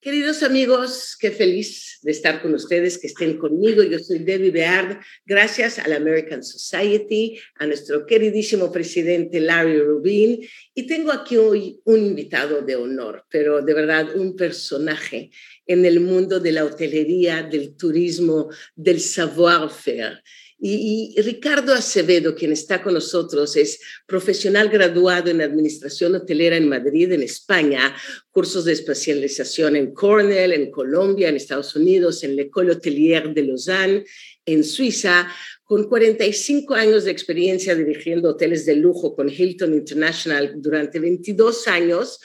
Queridos amigos, qué feliz de estar con ustedes, que estén conmigo. Yo soy Debbie Beard. Gracias a la American Society, a nuestro queridísimo presidente Larry Rubin. Y tengo aquí hoy un invitado de honor, pero de verdad un personaje en el mundo de la hotelería, del turismo, del savoir-faire. Y, Ricardo Acevedo, quien está con nosotros, es profesional graduado en Administración Hotelera en Madrid, en España, cursos de especialización en Cornell, en Colombia, en Estados Unidos, en l'École Hotelière de Lausanne, en Suiza, con 45 años de experiencia dirigiendo hoteles de lujo con Hilton International durante 22 años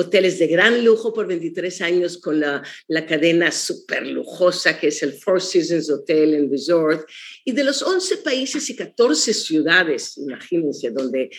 hoteles de gran lujo por 23 años con la, la cadena súper lujosa que es el Four Seasons Hotel and Resort, y de los 11 países y 14 ciudades, imagínense, donde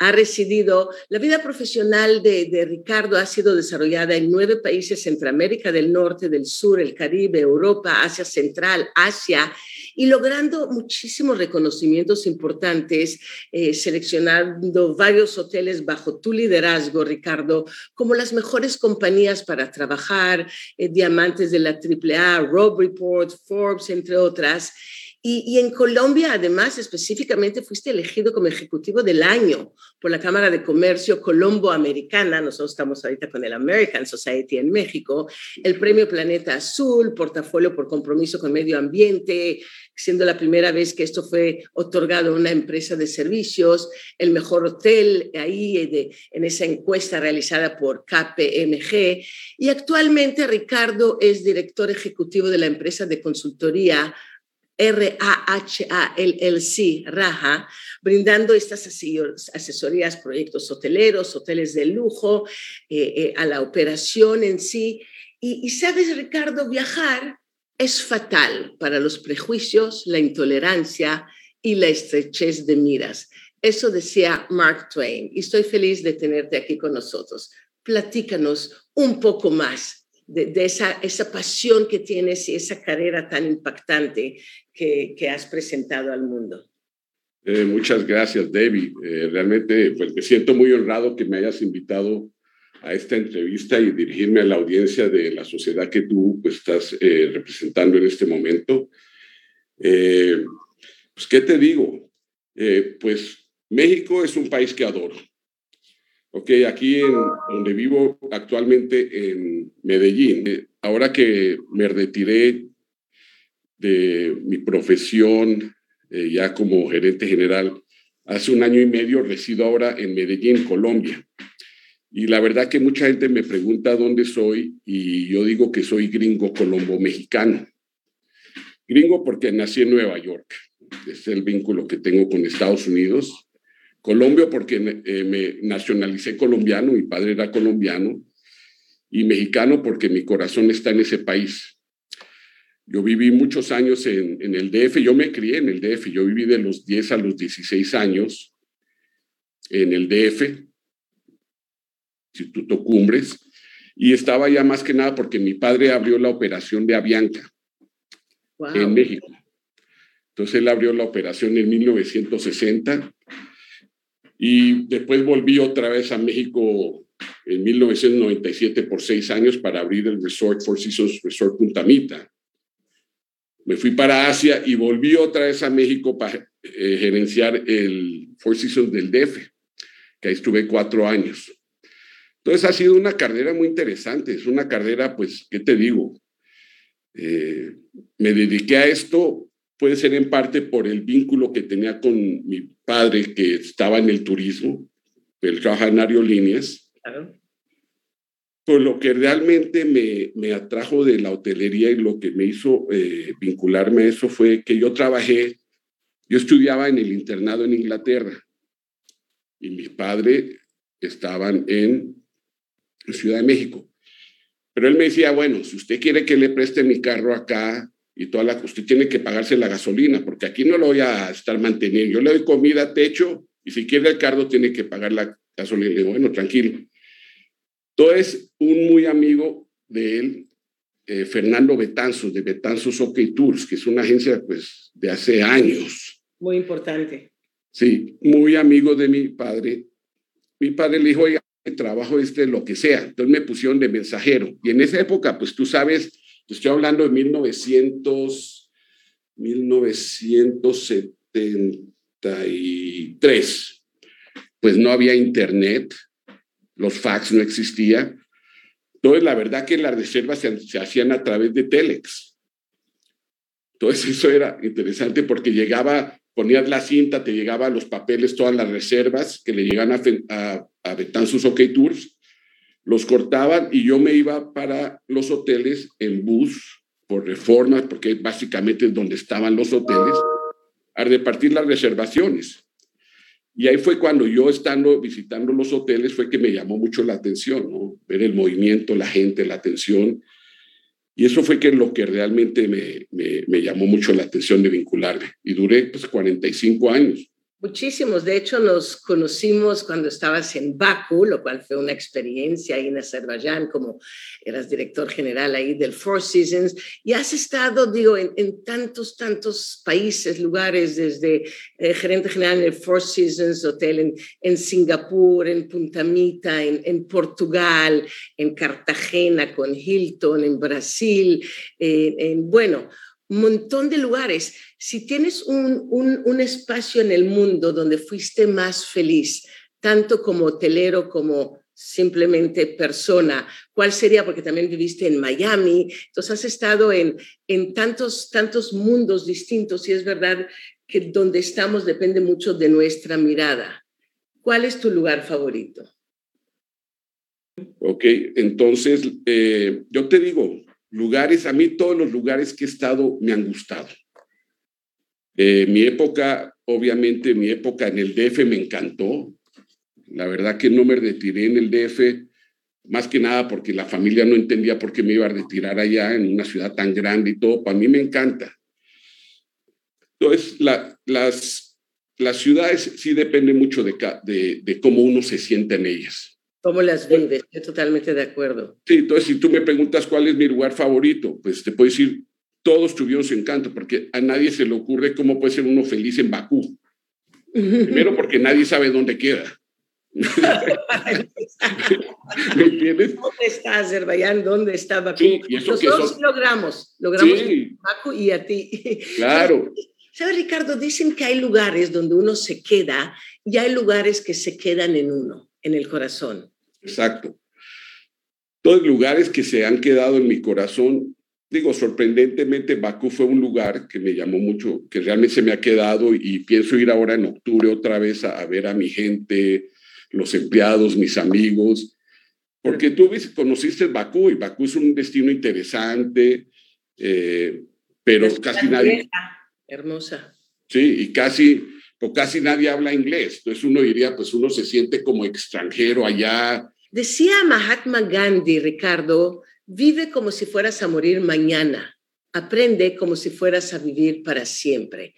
ha residido, la vida profesional de, de Ricardo ha sido desarrollada en nueve países, Centroamérica del Norte, del Sur, el Caribe, Europa, Asia Central, Asia, y logrando muchísimos reconocimientos importantes, eh, seleccionando varios hoteles bajo tu liderazgo, Ricardo, como las mejores compañías para trabajar, eh, diamantes de la AAA, Rob Report, Forbes, entre otras. Y, en Colombia, además, específicamente, fuiste elegido como Ejecutivo del Año por la Cámara de Comercio Colombo-Americana. Nosotros estamos ahorita con el American Society en México. El Premio Planeta Azul, portafolio por compromiso con medio ambiente, siendo la primera vez que esto fue otorgado a una empresa de servicios. El mejor hotel ahí de, en esa encuesta realizada por KPMG. Y actualmente Ricardo es director ejecutivo de la empresa de consultoría R-A-H-A-L-L-C, Raja, brindando estas asesorías, proyectos hoteleros, hoteles de lujo, eh, eh, a la operación en sí. Y, y sabes, Ricardo, viajar es fatal para los prejuicios, la intolerancia y la estrechez de miras. Eso decía Mark Twain y estoy feliz de tenerte aquí con nosotros. Platícanos un poco más de, esa, esa, pasión que tienes y esa carrera tan impactante que, que has presentado al mundo. Eh, muchas gracias, David. Eh, realmente pues, me siento muy honrado que me hayas invitado a esta entrevista y dirigirme a la audiencia de la sociedad que tú pues, estás eh, representando en este momento. pues, ¿qué te digo? pues México es un país que adoro. Ok, aquí en donde vivo actualmente en Medellín, eh, ahora que me retiré de mi profesión eh, ya como gerente general, hace un año y medio resido ahora en Medellín, Colombia. Y la verdad que mucha gente me pregunta dónde soy y yo digo que soy gringo colombo mexicano. Gringo porque nací en Nueva York. Es el vínculo que tengo con Estados Unidos Colombia porque eh, me nacionalicé colombiano, mi padre era colombiano, y mexicano porque mi corazón está en ese país. Yo viví muchos años en, en, el DF, yo me crié en el DF, yo viví de los 10 a los 16 años en el DF, Instituto Cumbres, y estaba ya más que nada porque mi padre abrió la operación de Avianca en México. Entonces él abrió la operación en 1960 y después volví otra vez a México en 1997 por seis años para abrir el Resort Four Seasons Resort Punta Mita. Me fui para Asia y volví otra vez a México para eh, gerenciar el Four Seasons del DF, que ahí estuve cuatro años. Entonces ha sido una carrera muy interesante, es una carrera, pues, ¿qué te digo? Eh, me dediqué a esto puede ser en parte por el vínculo que tenía con mi padre que estaba en el turismo, el trabaja en aerolíneas. Claro. Pues lo que realmente me, me, atrajo de la hotelería y lo que me hizo eh, vincularme a eso fue que yo trabajé, yo estudiaba en el internado en Inglaterra y mi padre estaban en Ciudad de México. Pero él me decía, bueno, si usted quiere que le preste mi carro acá, y toda la, usted tiene que pagarse la gasolina, porque aquí no lo voy a estar manteniendo. Yo le doy comida, techo, y si quiere el cargo tiene que pagar la gasolina. Le digo, bueno, tranquilo. Entonces, un muy amigo de él, eh, Fernando Betanzos, de Betanzos OK Tours, que es una agencia pues de hace años. Muy importante. Sí, muy amigo de mi padre. Mi padre le dijo, oiga, trabajo este lo que sea. Entonces me pusieron de mensajero. Y en esa época, pues tú sabes, Estoy hablando de 1900, 1973. Pues no había internet, los fax no existían. Entonces, la verdad que las reservas se, se hacían a través de Telex. Entonces, eso era interesante porque llegaba, ponías la cinta, te llegaban los papeles, todas las reservas que le llegan a, a, a Betanzos OK Tours los cortaban y yo me iba para los hoteles en bus por reformas, porque básicamente es donde estaban los hoteles, a repartir las reservaciones. Y ahí fue cuando yo estando visitando los hoteles fue que me llamó mucho la atención, ¿no? Ver el movimiento, la gente, la atención. Y eso fue que lo que realmente me, me, me llamó mucho la atención de vincularme. Y duré pues 45 años. Muchísimos, de hecho nos conocimos cuando estabas en Baku, lo cual fue una experiencia ahí en Azerbaiyán, como eras director general ahí del Four Seasons, y has estado, digo, en, tantos, tantos países, lugares, desde eh, gerente general del Four Seasons Hotel en, en Singapur, en Punta Mita, en, en, Portugal, en Cartagena con Hilton, en Brasil, en, bueno, montón de lugares. Si tienes un, un, espacio en el mundo donde fuiste más feliz, tanto como hotelero como simplemente persona, ¿cuál sería? Porque también viviste en Miami, entonces has estado en, en tantos, tantos mundos distintos y es verdad que donde estamos depende mucho de nuestra mirada. ¿Cuál es tu lugar favorito? Ok, entonces eh, yo te digo, lugares, a mí todos los lugares que he estado me han gustado. Eh, mi época, obviamente mi época en el DF me encantó. La verdad que no me retiré en el DF, más que nada porque la familia no entendía por qué me iba a retirar allá en una ciudad tan grande y todo. Para mí me encanta. Entonces, las, las ciudades sí dependen mucho de, de, de cómo uno se siente en ellas. ¿Cómo las vives? Estoy totalmente de acuerdo. Sí, entonces si tú me preguntas cuál es mi lugar favorito, pues te puedo decir, todos tuvieron su encanto, porque a nadie se le ocurre cómo puede ser uno feliz en Bakú. Primero porque nadie sabe dónde queda. ¿Me entiendes? ¿Dónde está Azerbaiyán? ¿Dónde está Bakú? Sí, y eso Nosotros son... logramos, logramos Bakú y a ti. Claro. ¿Sabes, Ricardo? Dicen que hay lugares donde uno se queda y hay lugares que se quedan en uno en el corazón. Exacto. Todos lugares que se han quedado en mi corazón, digo, sorprendentemente, Bakú fue un lugar que me llamó mucho, que realmente se me ha quedado y pienso ir ahora en octubre otra vez a, ver a mi gente, los empleados, mis amigos, porque tú conociste Bakú y Bakú es un destino interesante, eh, pero casi nadie... Hermosa. Sí, y casi pero casi nadie habla inglés. Entonces uno diría, pues uno se siente como extranjero allá. Decía Mahatma Gandhi, Ricardo, vive como si fueras a morir mañana, aprende como si fueras a vivir para siempre.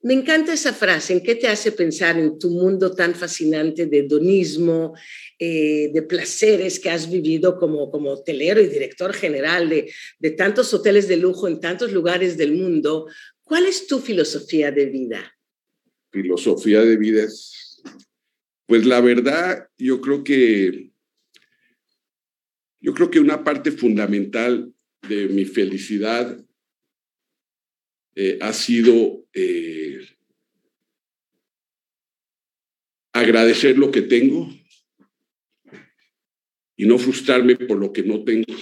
Me encanta esa frase. ¿En qué te hace pensar en tu mundo tan fascinante de hedonismo, eh, de placeres que has vivido como, como hotelero y director general de, de tantos hoteles de lujo en tantos lugares del mundo? ¿Cuál es tu filosofía de vida? Filosofía de vida es, pues la verdad, yo creo que, yo creo que una parte fundamental de mi felicidad eh, ha sido eh, agradecer lo que tengo y no frustrarme por lo que no tengo.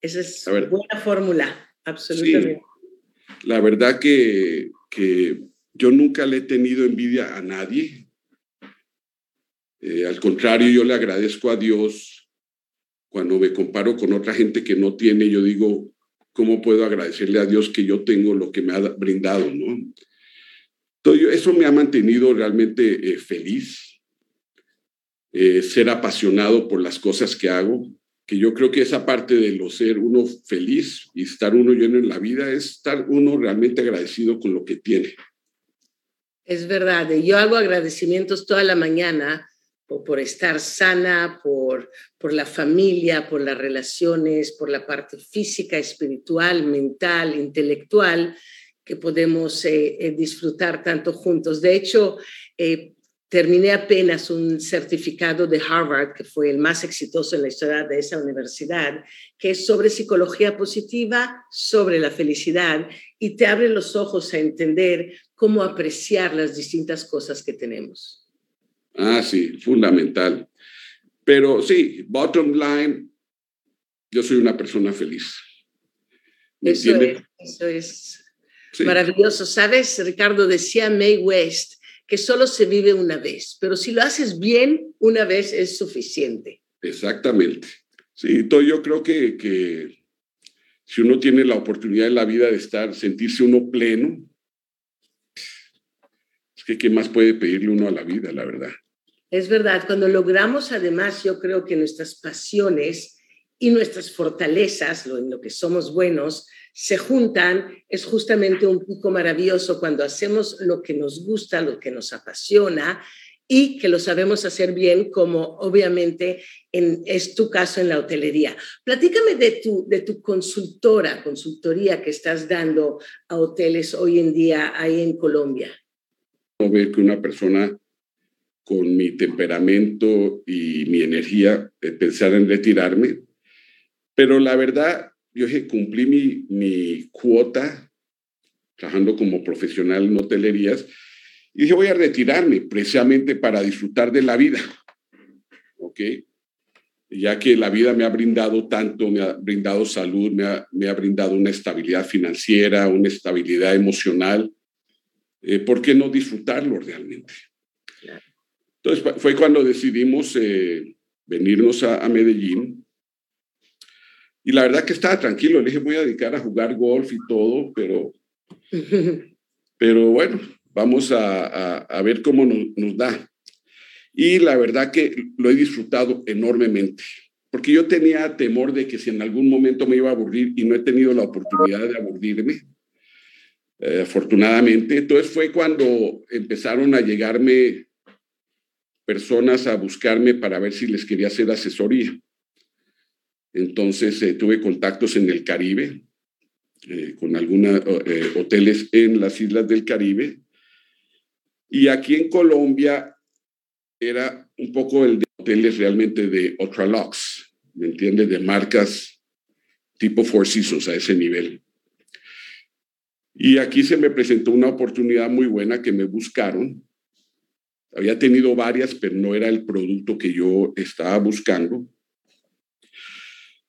Esa es una buena fórmula, absolutamente. la verdad que, que yo nunca le he tenido envidia a nadie. Eh, al contrario, yo le agradezco a Dios cuando me comparo con otra gente que no tiene, yo digo, ¿cómo puedo agradecerle a Dios que yo tengo lo que me ha brindado? ¿no? Entonces, eso me ha mantenido realmente eh, feliz, eh, ser apasionado por las cosas que hago, que yo creo que esa parte de lo ser uno feliz y estar uno lleno en la vida es estar uno realmente agradecido con lo que tiene. Es verdad, yo hago agradecimientos toda la mañana por, estar sana, por, por la familia, por las relaciones, por la parte física, espiritual, mental, intelectual que podemos eh, eh, disfrutar tanto juntos. De hecho, eh, terminé apenas un certificado de Harvard, que fue el más exitoso en la historia de esa universidad, que es sobre psicología positiva, sobre la felicidad, y te abre los ojos a entender cómo apreciar las distintas cosas que tenemos. Ah, sí, fundamental. Pero sí, bottom line, yo soy una persona feliz. Eso es, eso es maravilloso. Sabes, Ricardo, decía May West que solo se vive una vez, pero si lo haces bien, una vez es suficiente. Exactamente. Sí, yo creo que, que si uno tiene la oportunidad en la vida de estar, sentirse uno pleno, que ¿qué más puede pedirle uno a la vida, la verdad? Es verdad, cuando logramos además, yo creo que nuestras pasiones y nuestras fortalezas, lo, en lo que somos buenos, se juntan, es justamente un pico maravilloso cuando hacemos lo que nos gusta, lo que nos apasiona y que lo sabemos hacer bien, como obviamente en, es tu caso en la hotelería. Platícame de tu, de tu consultora, consultoría que estás dando a hoteles hoy en día ahí en Colombia ver que una persona con mi temperamento y mi energía eh, pensar en retirarme, pero la verdad yo dije, cumplí mi, mi cuota trabajando como profesional en hotelerías y dije, voy a retirarme precisamente para disfrutar de la vida. ¿Ok? Ya que la vida me ha brindado tanto, me ha brindado salud, me ha, me ha brindado una estabilidad financiera, una estabilidad emocional. Eh, ¿Por qué no disfrutarlo realmente? Entonces fue cuando decidimos eh, venirnos a, a, Medellín. Y la verdad que estaba tranquilo. Le dije, voy a dedicar a jugar golf y todo, pero, pero bueno, Vamos a, ver cómo nos, da. Y la verdad que lo he disfrutado enormemente, porque yo tenía temor de que si en algún momento me iba a aburrir y no he tenido la oportunidad de aburrirme, eh, afortunadamente. Entonces fue cuando empezaron a llegarme personas a buscarme para ver si les quería hacer asesoría. Entonces eh, tuve contactos en el Caribe, eh, con algunos hoteles en las islas del Caribe, y aquí en Colombia era un poco el de hoteles realmente de Ultralux, ¿me entiendes? De marcas tipo Four Seasons a ese nivel. Y aquí se me presentó una oportunidad muy buena que me buscaron. Había tenido varias, pero no era el producto que yo estaba buscando.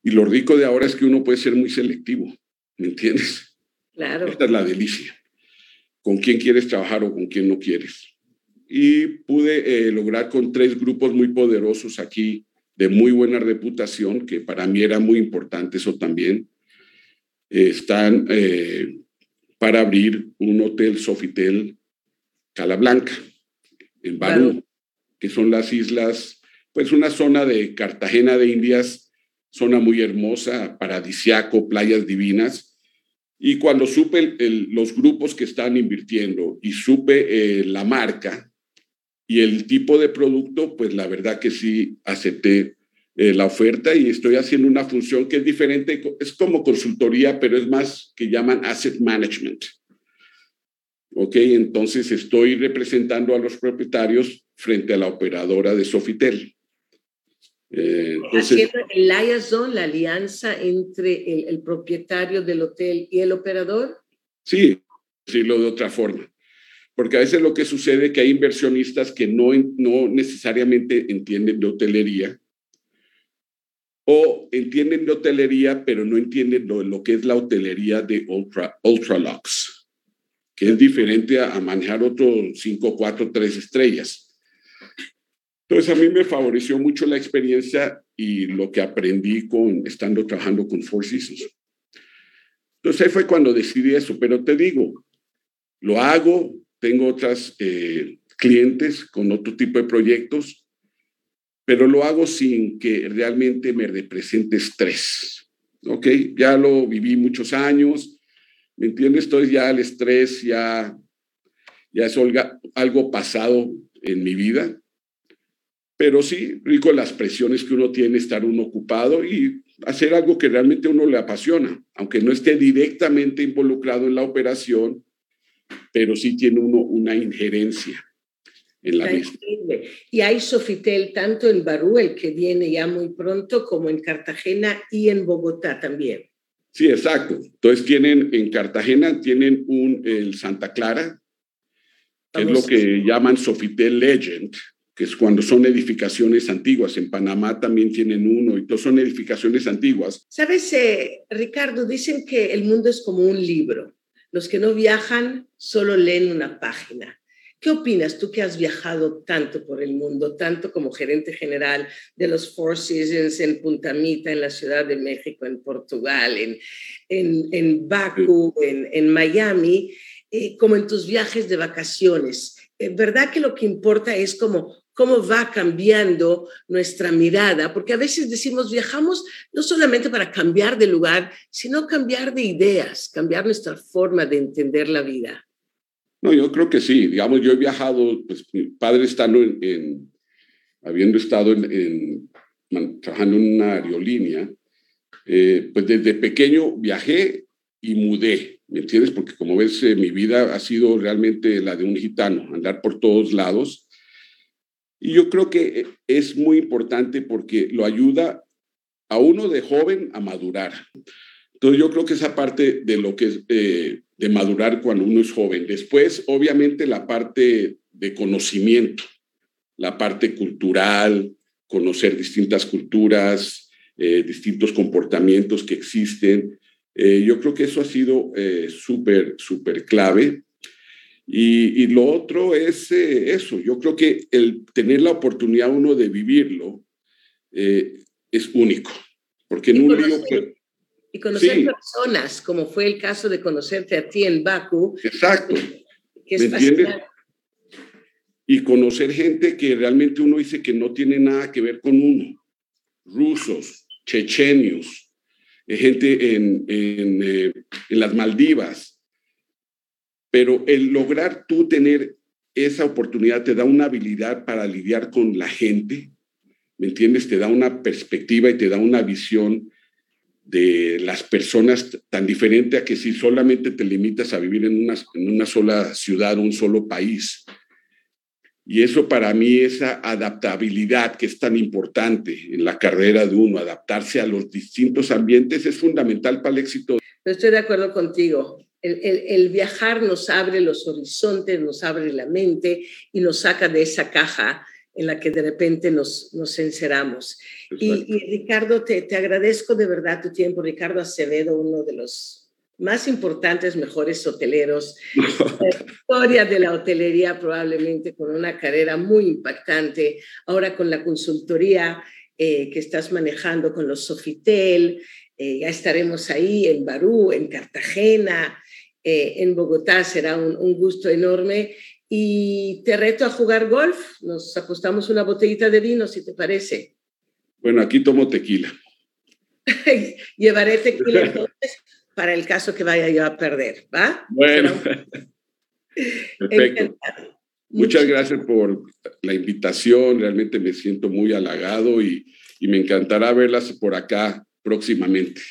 Y lo rico de ahora es que uno puede ser muy selectivo, ¿me entiendes? Claro. Esta es la delicia con quién quieres trabajar o con quién no quieres. Y pude eh, lograr con tres grupos muy poderosos aquí, de muy buena reputación, que para mí era muy importante eso también. están eh, para abrir un hotel Sofitel Calablanca, en Barú, que son las islas, pues una zona de Cartagena de Indias, zona muy hermosa, paradisiaco, playas divinas, y cuando supe los grupos que están invirtiendo y supe eh, la marca y el tipo de producto, pues la verdad que sí acepté eh, la oferta y estoy haciendo una función que es diferente, es como consultoría, pero es más que llaman asset management. Ok, entonces estoy representando a los propietarios frente a la operadora de Sofitel. Eh, Haciendo el liaison, la alianza entre el, propietario del hotel y el operador. Sí, decirlo de otra forma. Porque a veces lo que sucede es que hay inversionistas que no, no necesariamente entienden de hotelería o entienden de hotelería, pero no entienden lo, lo que es la hotelería de Ultra, Ultralux, que es diferente a, a manejar otros 5, 4, 3 estrellas. Entonces a mí me favoreció mucho la experiencia y lo que aprendí con estando trabajando con Four Seasons. Entonces ahí fue cuando decidí eso, pero te digo, lo hago, tengo otras eh, clientes con otro tipo de proyectos, pero lo hago sin que realmente me represente estrés. ¿Ok? Ya lo viví muchos años, ¿me entiendes? Entonces ya el estrés ya, ya es algo pasado en mi vida pero sí, rico las presiones que uno tiene, estar uno ocupado y hacer algo que realmente uno le apasiona, aunque no esté directamente involucrado en la operación, pero sí tiene uno una injerencia en la misma. Y hay Sofitel tanto en Barú, el que viene ya muy pronto, como en Cartagena y en Bogotá también. Sí, exacto. Entonces tienen en Cartagena tienen un el Santa Clara, que es lo que llaman Sofitel Legend, que es cuando son edificaciones antiguas. En Panamá también tienen uno y todos son edificaciones antiguas. Sabes, eh, Ricardo, dicen que el mundo es como un libro. Los que no viajan solo leen una página. ¿Qué opinas tú que has viajado tanto por el mundo, tanto como gerente general de los Four Seasons en Punta Mita, en la Ciudad de México, en Portugal, en, en, en Baku, en, en Miami, eh, como en tus viajes de vacaciones? Eh, ¿Verdad que lo que importa es como cómo va cambiando nuestra mirada, porque a veces decimos, viajamos no solamente para cambiar de lugar, sino cambiar de ideas, cambiar nuestra forma de entender la vida. No, yo creo que sí. Digamos, yo he viajado, pues mi padre estando en, habiendo estado en, trabajando en una aerolínea, eh, pues desde pequeño viajé y mudé, ¿me entiendes? Porque como ves, eh, mi vida ha sido realmente la de un gitano, andar por todos lados y yo creo que es muy importante porque lo ayuda a uno de joven a madurar. Entonces yo creo que esa parte de lo que es eh, de madurar cuando uno es joven. Después, obviamente, la parte de conocimiento, la parte cultural, conocer distintas culturas, eh, distintos comportamientos que existen. Eh, yo creo que eso ha sido súper, súper clave. Y, y, lo otro es eso, yo creo que el tener la oportunidad uno de vivirlo es único, porque en un lío y conocer personas, como fue el caso de conocerte a ti en Baku. Exacto. Que es y conocer gente que realmente uno dice que no tiene nada que ver con uno. Rusos, chechenios, eh, gente en, en, eh, en las Maldivas. Pero el lograr tú tener esa oportunidad te da una habilidad para lidiar con la gente, ¿me entiendes? Te da una perspectiva y te da una visión de las personas tan diferente a que si solamente te limitas a vivir en una, en una sola ciudad, un solo país. Y eso para mí, esa adaptabilidad que es tan importante en la carrera de uno, adaptarse a los distintos ambientes, es fundamental para el éxito. Estoy de acuerdo contigo. El, el, el, viajar nos abre los horizontes, nos abre la mente y nos saca de esa caja en la que de repente nos, nos encerramos. Y, Ricardo, te, te, agradezco de verdad tu tiempo. Ricardo Acevedo, uno de los más importantes, mejores hoteleros de la historia de la hotelería, probablemente con una carrera muy impactante. Ahora con la consultoría eh, que estás manejando con los Sofitel, eh, ya estaremos ahí en Barú, en Cartagena, eh, en Bogotá. Será un, un gusto enorme y te reto a jugar golf. Nos apostamos una botellita de vino, si te parece. Bueno, aquí tomo tequila. Llevaré tequila entonces para el caso que vaya yo a perder, ¿va? Bueno. Perfecto. Muchas gracias por la invitación. Realmente me siento muy halagado y, y me encantará verlas por acá próximamente.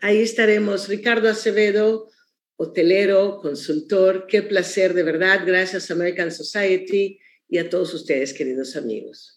Ahí estaremos. Ricardo Acevedo, hotelero, consultor. Qué placer, de verdad. Gracias American Society y a todos ustedes, queridos amigos.